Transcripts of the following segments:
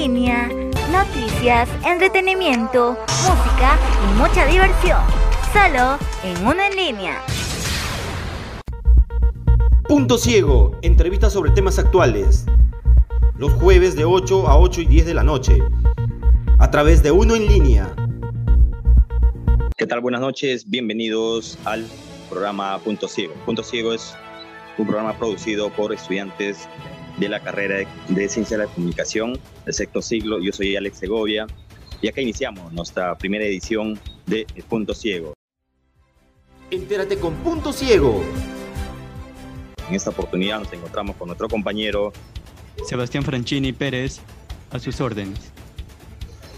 línea, noticias, entretenimiento, música y mucha diversión. Solo en Uno en línea. Punto Ciego, entrevistas sobre temas actuales. Los jueves de 8 a 8 y 10 de la noche. A través de Uno en línea. ¿Qué tal? Buenas noches. Bienvenidos al programa Punto Ciego. Punto Ciego es un programa producido por estudiantes de la carrera de Ciencia de la Comunicación del sexto siglo. Yo soy Alex Segovia y acá iniciamos nuestra primera edición de Punto Ciego. Entérate con Punto Ciego. En esta oportunidad nos encontramos con nuestro compañero Sebastián Franchini Pérez, a sus órdenes.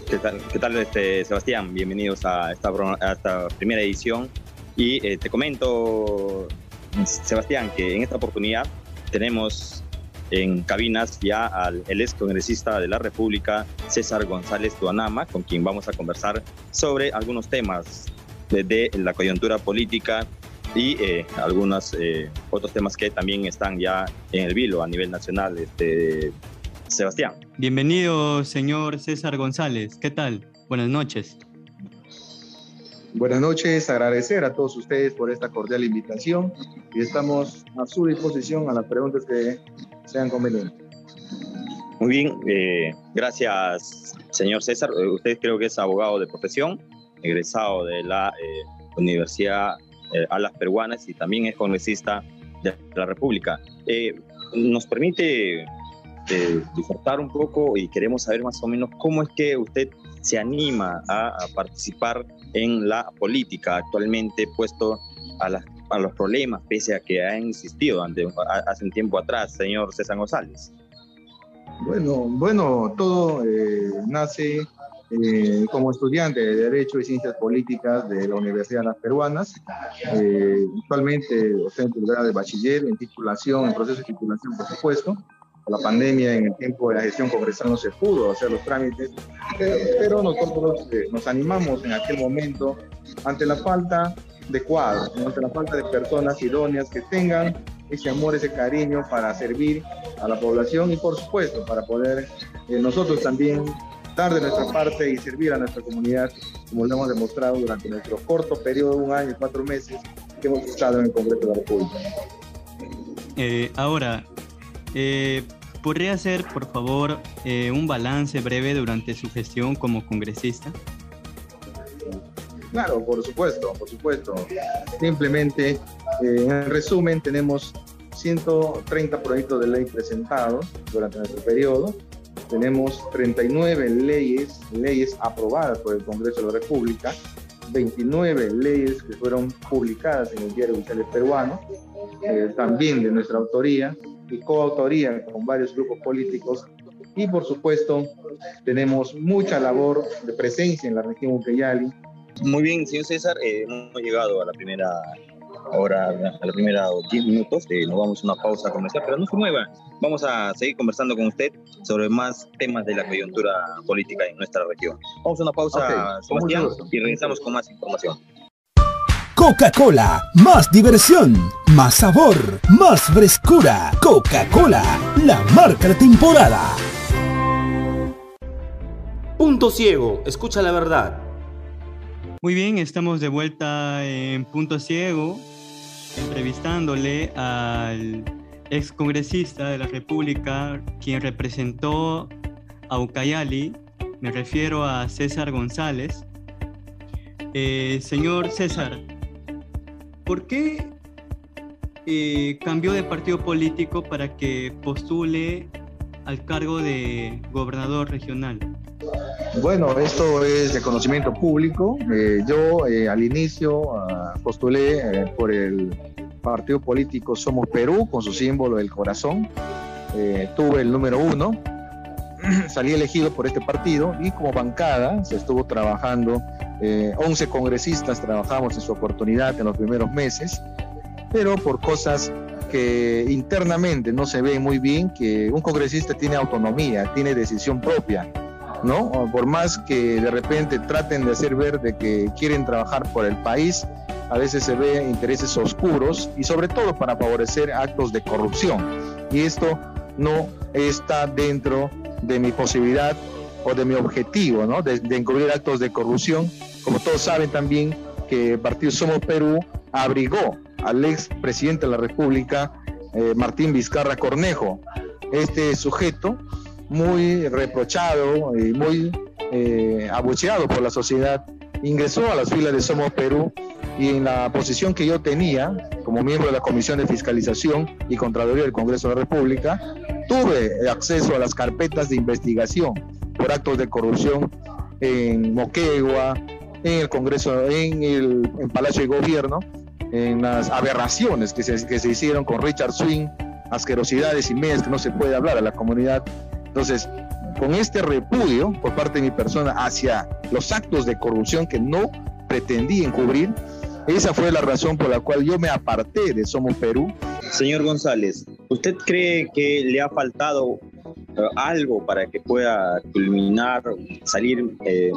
¿Qué tal, qué tal este, Sebastián? Bienvenidos a esta, a esta primera edición. Y eh, te comento, Sebastián, que en esta oportunidad tenemos en cabinas ya al el ex congresista de la República, César González Tuanama, con quien vamos a conversar sobre algunos temas de, la coyuntura política y eh, algunos eh, otros temas que también están ya en el vilo a nivel nacional. Este, Sebastián. Bienvenido, señor César González. ¿Qué tal? Buenas noches. Buenas noches, agradecer a todos ustedes por esta cordial invitación y estamos a su disposición a las preguntas que sean convenientes. Muy bien, eh, gracias, señor César. Eh, usted creo que es abogado de profesión, egresado de la eh, Universidad Alas Peruanas y también es congresista de la República. ¿Nos permite disfrutar un poco y queremos saber más o menos cómo es que usted se anima a, participar en la política actualmente puesto a, a, los problemas, pese a que ha insistido hace un tiempo atrás, señor César González? Bueno, bueno, todo eh, nace eh, como estudiante de Derecho y Ciencias Políticas de la Universidad de las Peruanas. Eh, actualmente docente de bachiller en titulación, en proceso de titulación, por supuesto la pandemia, en el tiempo de la gestión congresal no se pudo hacer los trámites, pero, nosotros eh, nos animamos en aquel momento ante la falta de cuadros, ante la falta de personas idóneas que tengan ese amor, ese cariño para servir a la población y por supuesto para poder eh, nosotros también dar de nuestra parte y servir a nuestra comunidad como lo hemos demostrado durante nuestro corto periodo, un año y cuatro meses que hemos estado en el Congreso de la República. Eh, ahora, eh, ¿Podría hacer, por favor, eh, un balance breve durante su gestión como congresista? Claro, por supuesto, por supuesto. Simplemente, eh, en resumen, tenemos 130 proyectos de ley presentados durante nuestro periodo. Tenemos 39 leyes, leyes aprobadas por el Congreso de la República, 29 leyes que fueron publicadas en el diario oficial peruano, también de nuestra autoría, y coautoría con varios grupos políticos. Y por supuesto, tenemos mucha labor de presencia en la región Ucayali. Muy bien, señor César, eh, hemos llegado a la primera hora, a la primera 10 minutos. Eh, nos vamos a una pausa comercial, pero no se mueva. Vamos a seguir conversando con usted sobre más temas de la coyuntura política en nuestra región. Vamos a una pausa, Sebastián, y regresamos con más información. Coca-Cola, más diversión, más sabor, más frescura. Coca-Cola, la marca de temporada. Punto Ciego, escucha la verdad. Muy bien, estamos de vuelta en Punto Ciego, entrevistándole al ex congresista de la República, quien representó a Ucayali, me refiero a César González. Eh, señor César, ¿Por qué eh, cambió de partido político para que postule al cargo de gobernador regional? Bueno, esto es de conocimiento público. Eh, yo eh, al inicio ah, postulé por el partido político Somos Perú con su símbolo del corazón. tuve el número uno. Salí elegido por este partido y como bancada se estuvo trabajando 11 eh, congresistas trabajamos en su oportunidad en los primeros meses, pero por cosas que internamente no se ve muy bien, que un congresista tiene autonomía, tiene decisión propia, ¿no? Por más que de repente traten de hacer ver de que quieren trabajar por el país, a veces se ve intereses oscuros y sobre todo para favorecer actos de corrupción. Y esto no está dentro de mi posibilidad o de mi objetivo, ¿no? De, encubrir actos de corrupción. Como todos saben también que el Partido Somos Perú abrigó al ex presidente de la República, eh, Martín Vizcarra Cornejo. Este sujeto, muy reprochado y muy eh, abucheado por la sociedad, ingresó a las filas de Somos Perú y en la posición que yo tenía como miembro de la Comisión de Fiscalización y Contraloría del Congreso de la República, tuve acceso a las carpetas de investigación por actos de corrupción en Moquegua, en el Congreso, en el Palacio de Gobierno, en las aberraciones que se, que se hicieron con Richard Swing, asquerosidades y medias que no se puede hablar a la comunidad. Entonces, con este repudio por parte de mi persona hacia los actos de corrupción que no pretendí encubrir, esa fue la razón por la cual yo me aparté de Somos Perú. Señor González, ¿usted cree que le ha faltado algo para que pueda culminar, salir eh,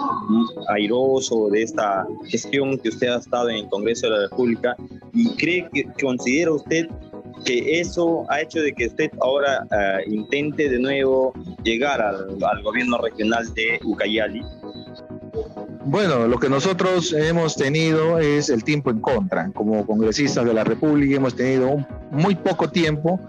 airoso de esta gestión que usted ha estado en el Congreso de la República? ¿Y cree que considera usted que eso ha hecho de que usted ahora eh, intente de nuevo llegar al, al gobierno regional de Ucayali? Bueno, lo que nosotros hemos tenido es el tiempo en contra. Como congresistas de la República hemos tenido muy poco tiempo,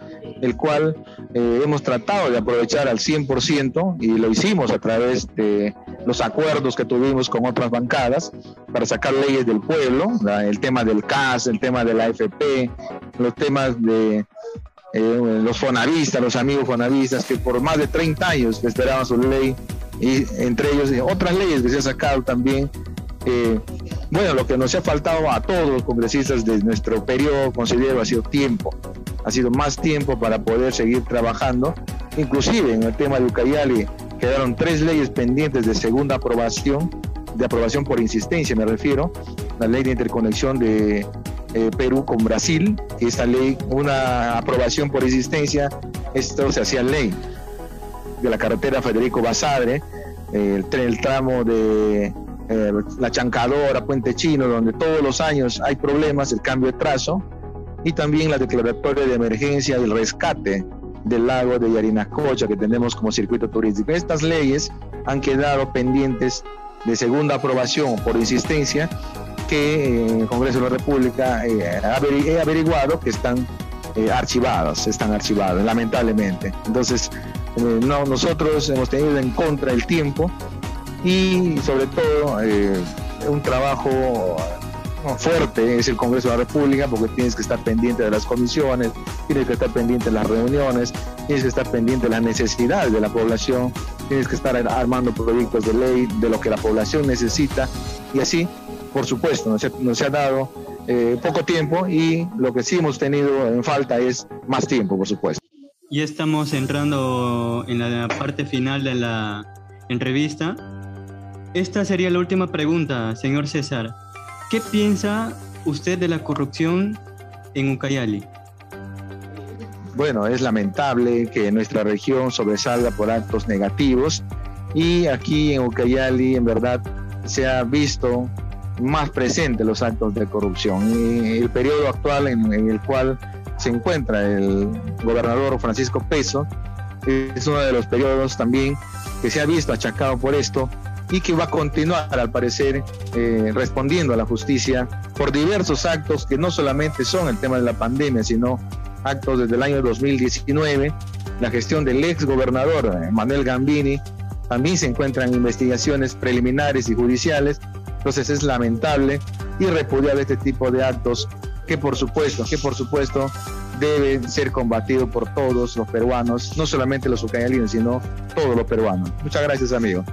el cual eh, hemos tratado de aprovechar al 100% y lo hicimos a través de los acuerdos que tuvimos con otras bancadas para sacar leyes del pueblo, el tema del CAS, el tema de la AFP, los temas de eh, los fonavistas, los amigos fonavistas, que por más de 30 años esperaban su ley y entre ellos otras leyes que se han sacado también. Bueno, lo que nos ha faltado a todos los congresistas de nuestro periodo, considero, ha sido tiempo. Ha sido más tiempo para poder seguir trabajando. Inclusive en el tema de Ucayali quedaron tres leyes pendientes de segunda aprobación, de aprobación por insistencia me refiero, la ley de interconexión de eh, Perú con Brasil, esta ley, una aprobación por insistencia, esto se hacía ley de la carretera Federico Basadre, el, el tramo de eh, La Chancadora, Puente Chino, donde todos los años hay problemas, el cambio de trazo, y también la declaratoria de emergencia del rescate del lago de Yarinacocha que tenemos como circuito turístico. Estas leyes han quedado pendientes de segunda aprobación por insistencia que en el Congreso de la República eh, he averiguado que están eh, archivados, están archivados, lamentablemente. Entonces, eh, no, nosotros hemos tenido en contra el tiempo y sobre todo eh, un trabajo fuerte es el Congreso de la República porque tienes que estar pendiente de las comisiones, tienes que estar pendiente de las reuniones, tienes que estar pendiente de las necesidades de la población, tienes que estar armando proyectos de ley de lo que la población necesita y así, por supuesto, nos, ha dado eh, poco tiempo y lo que sí hemos tenido en falta es más tiempo, por supuesto. Ya estamos entrando en la parte final de la entrevista. Esta sería la última pregunta, señor César. ¿Qué piensa usted de la corrupción en Ucayali? Bueno, es lamentable que nuestra región sobresalga por actos negativos y aquí en Ucayali en verdad se ha visto más presente los actos de corrupción. Y el periodo actual en el cual se encuentra el gobernador Francisco Peso. Es uno de los periodos también que se ha visto achacado por esto y que va a continuar, al parecer, eh, respondiendo a la justicia por diversos actos que no solamente son el tema de la pandemia, sino actos desde el año 2019. La gestión del ex gobernador eh, Manuel Gambini también se encuentran investigaciones preliminares y judiciales. Entonces es lamentable y repudiable este tipo de actos que por supuesto, que por supuesto debe ser combatido por todos los peruanos, no solamente los ucayalinos, sino todos los peruanos. Muchas gracias, amigo.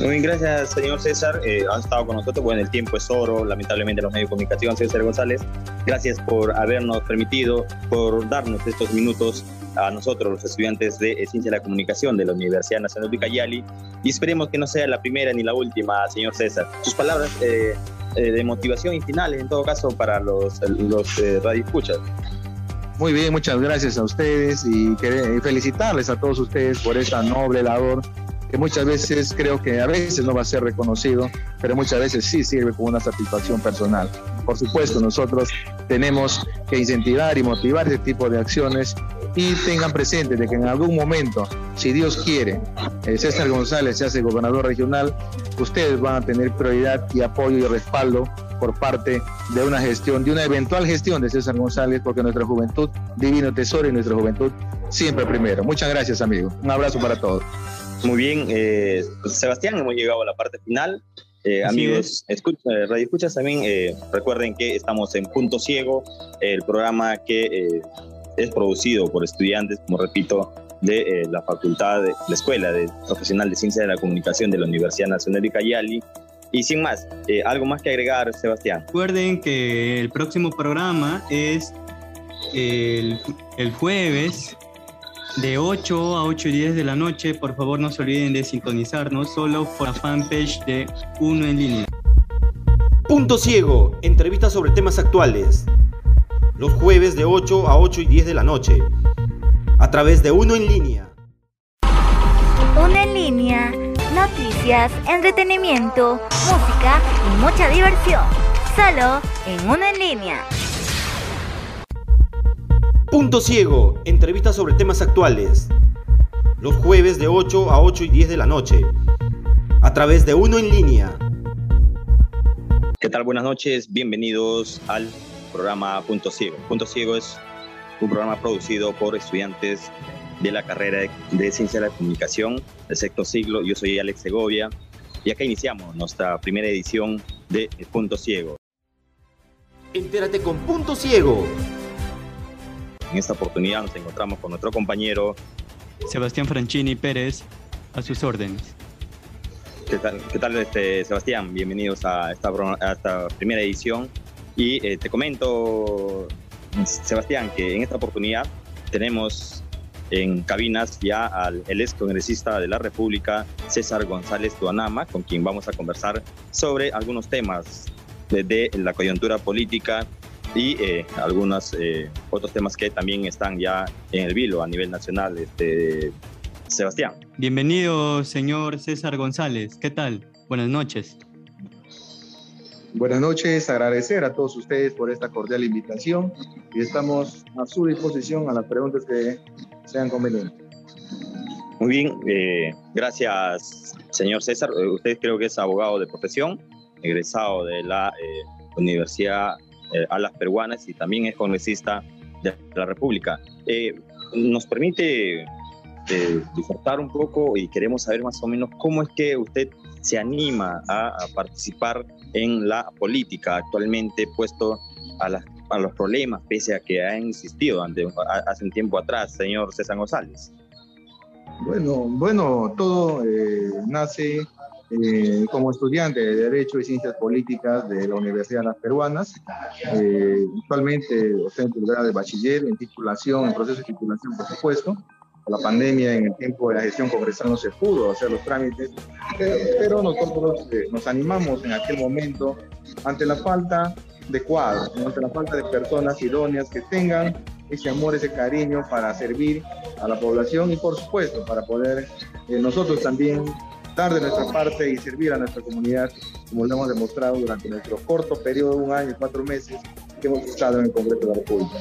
Muy bien, gracias, señor César. Eh, ha estado con nosotros. Bueno, el tiempo es oro, lamentablemente, los medios de comunicación. César González, gracias por habernos permitido, por darnos estos minutos a nosotros, los estudiantes de Ciencia de la Comunicación de la Universidad Nacional de Ucayali. Y esperemos que no sea la primera ni la última, señor César. Sus palabras eh, eh, de motivación y finales, en todo caso, para los, los eh, radioescuchas. Muy bien, muchas gracias a ustedes y, felicitarles a todos ustedes por esta noble labor que muchas veces creo que a veces no va a ser reconocido, pero muchas veces sí sirve como una satisfacción personal. Por supuesto, nosotros tenemos que incentivar y motivar este tipo de acciones y tengan presente de que en algún momento, si Dios quiere, el César González se hace gobernador regional, ustedes van a tener prioridad y apoyo y respaldo por parte de una gestión, de una eventual gestión de César González, porque nuestra juventud, divino tesoro y nuestra juventud siempre primero. Muchas gracias, amigo. Un abrazo para todos. Muy bien, eh, pues, Sebastián, hemos llegado a la parte final. Eh, amigos, escucha, Radio Escuchas también, eh, recuerden que estamos en Punto Ciego, el programa que es producido por estudiantes, como repito, de la facultad, de la Escuela de Profesional de Ciencia de la Comunicación de la Universidad Nacional de Cayali. Y sin más, ¿algo más que agregar, Sebastián? Recuerden que el próximo programa es el, el jueves de 8 a 8 y 10 de la noche. Por favor, no se olviden de sintonizarnos solo por la fanpage de Uno en línea. Punto Ciego, entrevistas sobre temas actuales. Los jueves de 8 a 8 y 10 de la noche. A través de Uno en línea. Uno en línea. Noticias, entretenimiento, música y mucha diversión. Solo en Uno en línea. Punto Ciego, entrevistas sobre temas actuales. Los jueves de 8 a 8 y 10 de la noche. A través de Uno en línea. ¿Qué tal? Buenas noches. Bienvenidos al programa Punto Ciego. Punto Ciego es un programa producido por estudiantes de la carrera de Ciencia de la Comunicación del sexto siglo. Yo soy Alex Segovia y acá iniciamos nuestra primera edición de Punto Ciego. Entérate con Punto Ciego en esta oportunidad nos encontramos con nuestro compañero Sebastián Franchini Pérez, a sus órdenes. ¿Qué tal, qué tal este, Sebastián? Bienvenidos a esta, esta primera edición. Y eh, te comento, Sebastián, que en esta oportunidad tenemos en cabinas ya al el ex congresista de la República, César González Tuanama, con quien vamos a conversar sobre algunos temas de, de la coyuntura política y eh, algunos eh, otros temas que también están ya en el vilo a nivel nacional. Este, Sebastián. Bienvenido, señor César González. ¿Qué tal? Buenas noches. Buenas noches, agradecer a todos ustedes por esta cordial invitación y estamos a su disposición a las preguntas que sean convenientes. Muy bien, eh, gracias, señor César. Usted creo que es abogado de profesión, egresado de la Universidad eh, a las peruanas y también es congresista de la República. Eh, nos permite eh, disertar un poco y queremos saber más o menos cómo es que usted se anima a, participar en la política actualmente puesto a, a, los problemas, pese a que ha insistido ante, hace un tiempo atrás, señor César González. Bueno, bueno, todo nace eh, como estudiante de Derecho y Ciencias Políticas de la Universidad de las Peruanas. Eh, actualmente docente el grado de bachiller en titulación, en proceso de titulación, por supuesto. La pandemia, en el tiempo de la gestión congresal no se pudo hacer los trámites, pero, nosotros eh, nos animamos en aquel momento ante la falta de cuadros, ante la falta de personas idóneas que tengan ese amor, ese cariño para servir a la población y por supuesto para poder eh, nosotros también dar de nuestra parte y servir a nuestra comunidad, como lo hemos demostrado durante nuestro corto periodo de un año y cuatro meses que hemos estado en el Congreso de la República.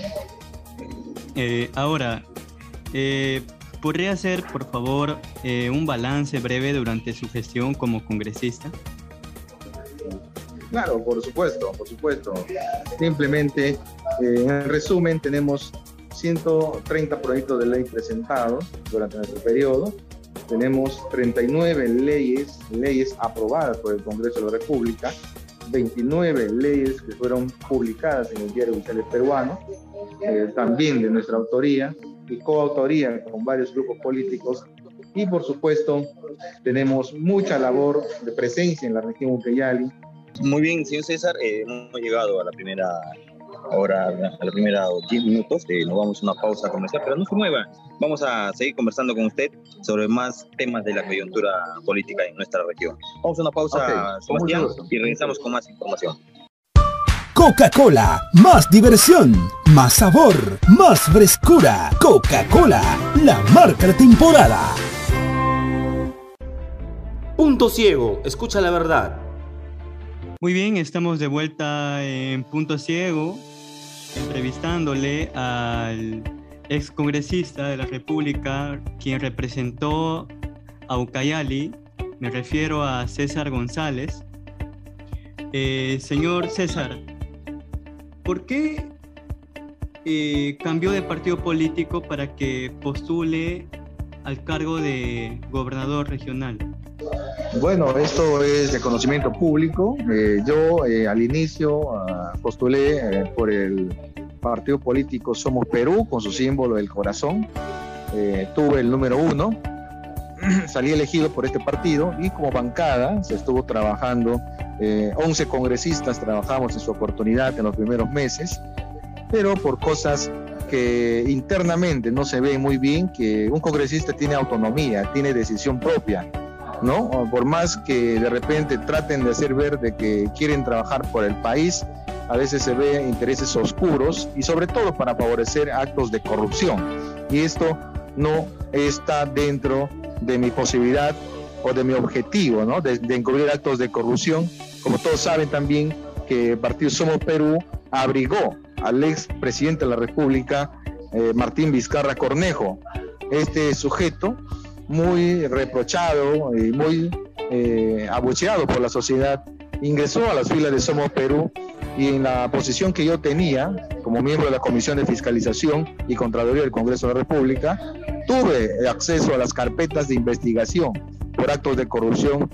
Eh, ahora, eh, ¿podría hacer, por favor, eh, un balance breve durante su gestión como congresista? Claro, por supuesto, por supuesto. Simplemente, en resumen, tenemos 130 proyectos de ley presentados durante nuestro periodo, tenemos 39 leyes, leyes aprobadas por el Congreso de la República, 29 leyes que fueron publicadas en el diario oficial peruano, eh, también de nuestra autoría y coautoría con varios grupos políticos. Y por supuesto, tenemos mucha labor de presencia en la región Ucayali. Muy bien, señor César, eh, hemos llegado a la primera ahora a la primera 10 minutos, eh, nos vamos a una pausa comercial, pero no se mueva. Vamos a seguir conversando con usted sobre más temas de la coyuntura política en nuestra región. Vamos a una pausa, Sebastián, y regresamos con más información. Coca-Cola, más diversión, más sabor, más frescura. Coca-Cola, la marca de temporada. Punto ciego, escucha la verdad. Muy bien, estamos de vuelta en Punto Ciego, entrevistándole al excongresista de la República, quien representó a Ucayali, me refiero a César González. Eh, señor César, ¿por qué eh, cambió de partido político para que postule al cargo de gobernador regional? Bueno, esto es de conocimiento público. Eh, yo al inicio ah, postulé por el partido político Somos Perú, con su símbolo del corazón. tuve el número uno, salí elegido por este partido y como bancada se estuvo trabajando, 11 congresistas trabajamos en su oportunidad en los primeros meses pero por cosas que internamente no se ve muy bien, que un congresista tiene autonomía, tiene decisión propia, ¿no? Por más que de repente traten de hacer ver de que quieren trabajar por el país, a veces se ve intereses oscuros y sobre todo para favorecer actos de corrupción. Y esto no está dentro de mi posibilidad o de mi objetivo, ¿no? De, de encubrir actos de corrupción. Como todos saben también que el Partido Somos Perú abrigó al ex presidente de la República, eh, Martín Vizcarra Cornejo. Este sujeto, muy reprochado y muy eh, abucheado por la sociedad, ingresó a las filas de Somos Perú y en la posición que yo tenía como miembro de la Comisión de Fiscalización y Contraloría del Congreso de la República, tuve acceso a las carpetas de investigación por actos de corrupción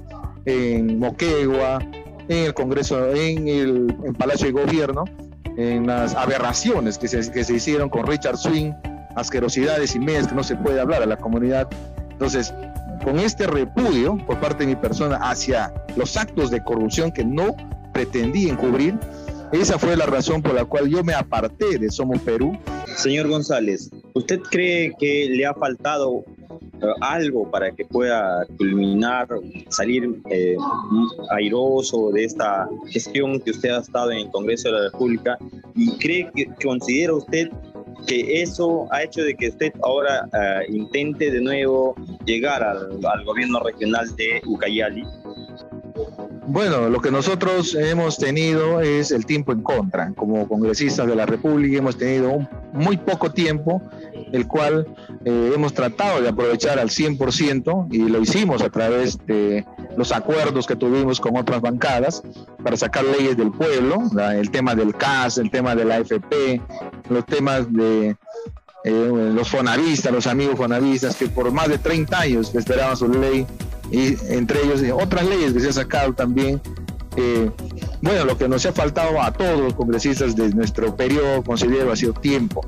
en Moquegua, en el Congreso, en el Palacio de Gobierno, en las aberraciones que se, que se hicieron con Richard Swing, asquerosidades y medias que no se puede hablar a la comunidad. Entonces, con este repudio por parte de mi persona hacia los actos de corrupción que no pretendí encubrir, esa fue la razón por la cual yo me aparté de Somos Perú. Señor González, ¿usted cree que le ha faltado eh, algo para que pueda culminar, salir eh, airoso de esta gestión que usted ha estado en el Congreso de la República? ¿Y cree que considera usted que eso ha hecho de que usted ahora eh, intente de nuevo llegar al, al gobierno regional de Ucayali? Bueno, lo que nosotros hemos tenido es el tiempo en contra. Como congresistas de la República hemos tenido muy poco tiempo, el cual eh, hemos tratado de aprovechar al 100% y lo hicimos a través de los acuerdos que tuvimos con otras bancadas para sacar leyes del pueblo, el tema del CAS, el tema de la AFP, los temas de eh, los fonavistas, los amigos fonavistas que por más de 30 años esperaban su ley y entre ellos otras leyes que se han sacado también. Eh, bueno, lo que nos ha faltado a todos los congresistas de nuestro periodo, considero, ha sido tiempo.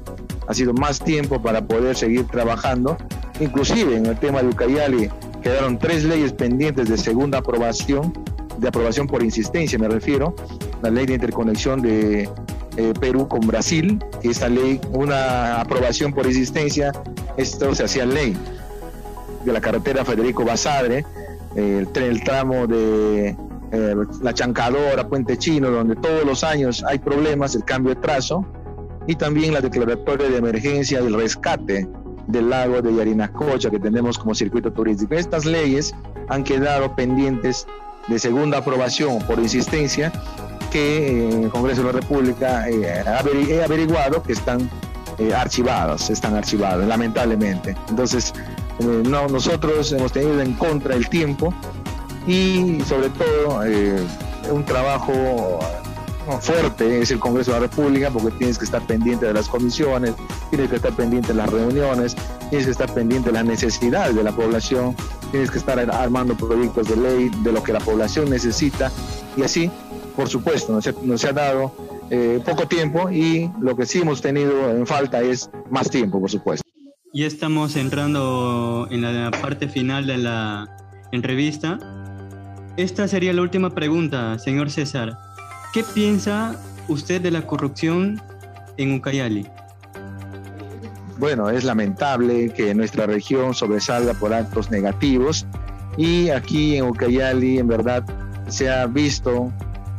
Ha sido más tiempo para poder seguir trabajando. Inclusive en el tema de Ucayali quedaron tres leyes pendientes de segunda aprobación, de aprobación por insistencia me refiero, la ley de interconexión de eh, Perú con Brasil, esta ley, una aprobación por insistencia, esto se hacía ley de la carretera Federico Basadre, el, el tramo de eh, La Chancadora, Puente Chino, donde todos los años hay problemas, el cambio de trazo, y también la declaratoria de emergencia del rescate del lago de Yarinacocha que tenemos como circuito turístico. Estas leyes han quedado pendientes de segunda aprobación por insistencia que eh, el Congreso de la República eh, he averiguado que están archivadas, están archivadas, lamentablemente. Entonces, eh, no, nosotros hemos tenido en contra el tiempo y sobre todo eh, un trabajo fuerte es el Congreso de la República porque tienes que estar pendiente de las comisiones, tienes que estar pendiente de las reuniones, tienes que estar pendiente de las necesidades de la población, tienes que estar armando proyectos de ley de lo que la población necesita y así, por supuesto, nos, ha dado eh, poco tiempo y lo que sí hemos tenido en falta es más tiempo, por supuesto. Ya estamos entrando en la parte final de la entrevista. Esta sería la última pregunta, señor César. ¿Qué piensa usted de la corrupción en Ucayali? Bueno, es lamentable que nuestra región sobresalga por actos negativos y aquí en Ucayali en verdad se ha visto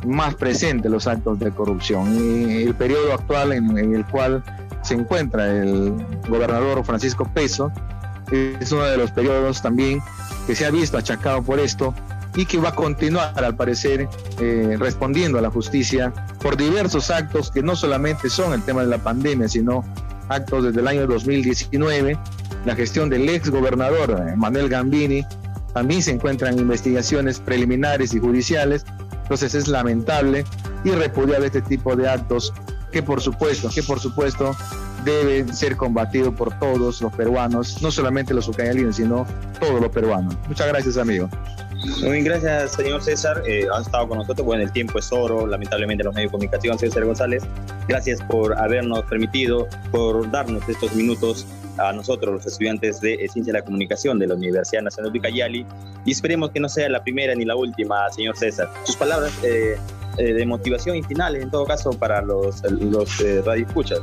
más presente los actos de corrupción. Y el periodo actual en el cual se encuentra el gobernador Francisco Peso. Es uno de los periodos también que se ha visto achacado por esto y que va a continuar, al parecer, eh, respondiendo a la justicia por diversos actos que no solamente son el tema de la pandemia, sino actos desde el año 2019. La gestión del ex gobernador eh, Manuel Gambini también se encuentran investigaciones preliminares y judiciales. Entonces es lamentable y repudiable este tipo de actos que por supuesto, que por supuesto deben ser combatidos por todos los peruanos, no solamente los ucayalinos, sino todos los peruanos. Muchas gracias, amigo. Muy bien, gracias, señor César. Eh, han estado con nosotros. Bueno, el tiempo es oro, lamentablemente, los medios de comunicación. César González, gracias por habernos permitido, por darnos estos minutos a nosotros, los estudiantes de Ciencia de la Comunicación de la Universidad Nacional de Cayali. Y esperemos que no sea la primera ni la última, señor César. Sus palabras eh, eh, de motivación y finales, en todo caso, para los, los eh, radioescuchas.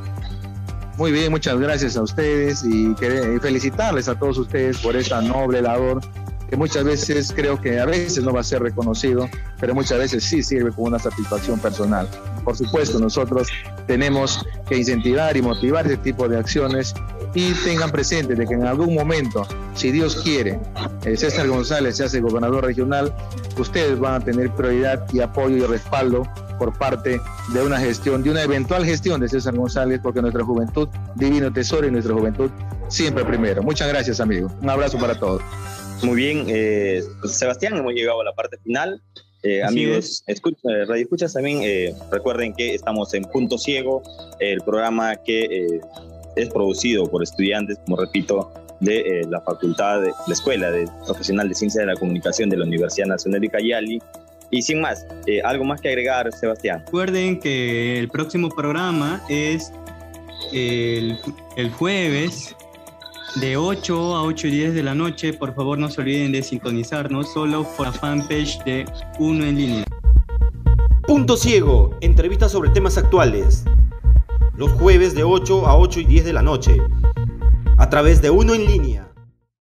Muy bien, muchas gracias a ustedes y felicitarles a todos ustedes por esta noble labor que muchas veces creo que a veces no va a ser reconocido, pero muchas veces sí sirve como una satisfacción personal. Por supuesto, nosotros tenemos que incentivar y motivar este tipo de acciones y tengan presente de que en algún momento, si Dios quiere, eh, César González se hace gobernador regional, ustedes van a tener prioridad y apoyo y respaldo por parte de una gestión, de una eventual gestión de César González, porque nuestra juventud, divino tesoro y nuestra juventud siempre primero. Muchas gracias, amigo. Un abrazo para todos. Muy bien, eh, pues, Sebastián, hemos llegado a la parte final. Eh, amigos, escucha, Radio Escuchas también, eh, recuerden que estamos en Punto Ciego, el programa que es producido por estudiantes, como repito, de la facultad, de la Escuela de Profesional de Ciencia de la Comunicación de la Universidad Nacional de Cayali. Y sin más, ¿algo más que agregar, Sebastián? Recuerden que el próximo programa es el, el jueves de 8 a 8 y 10 de la noche. Por favor, no se olviden de sintonizarnos solo por la fanpage de Uno en línea. Punto Ciego, entrevistas sobre temas actuales. Los jueves de 8 a 8 y 10 de la noche. A través de Uno en línea.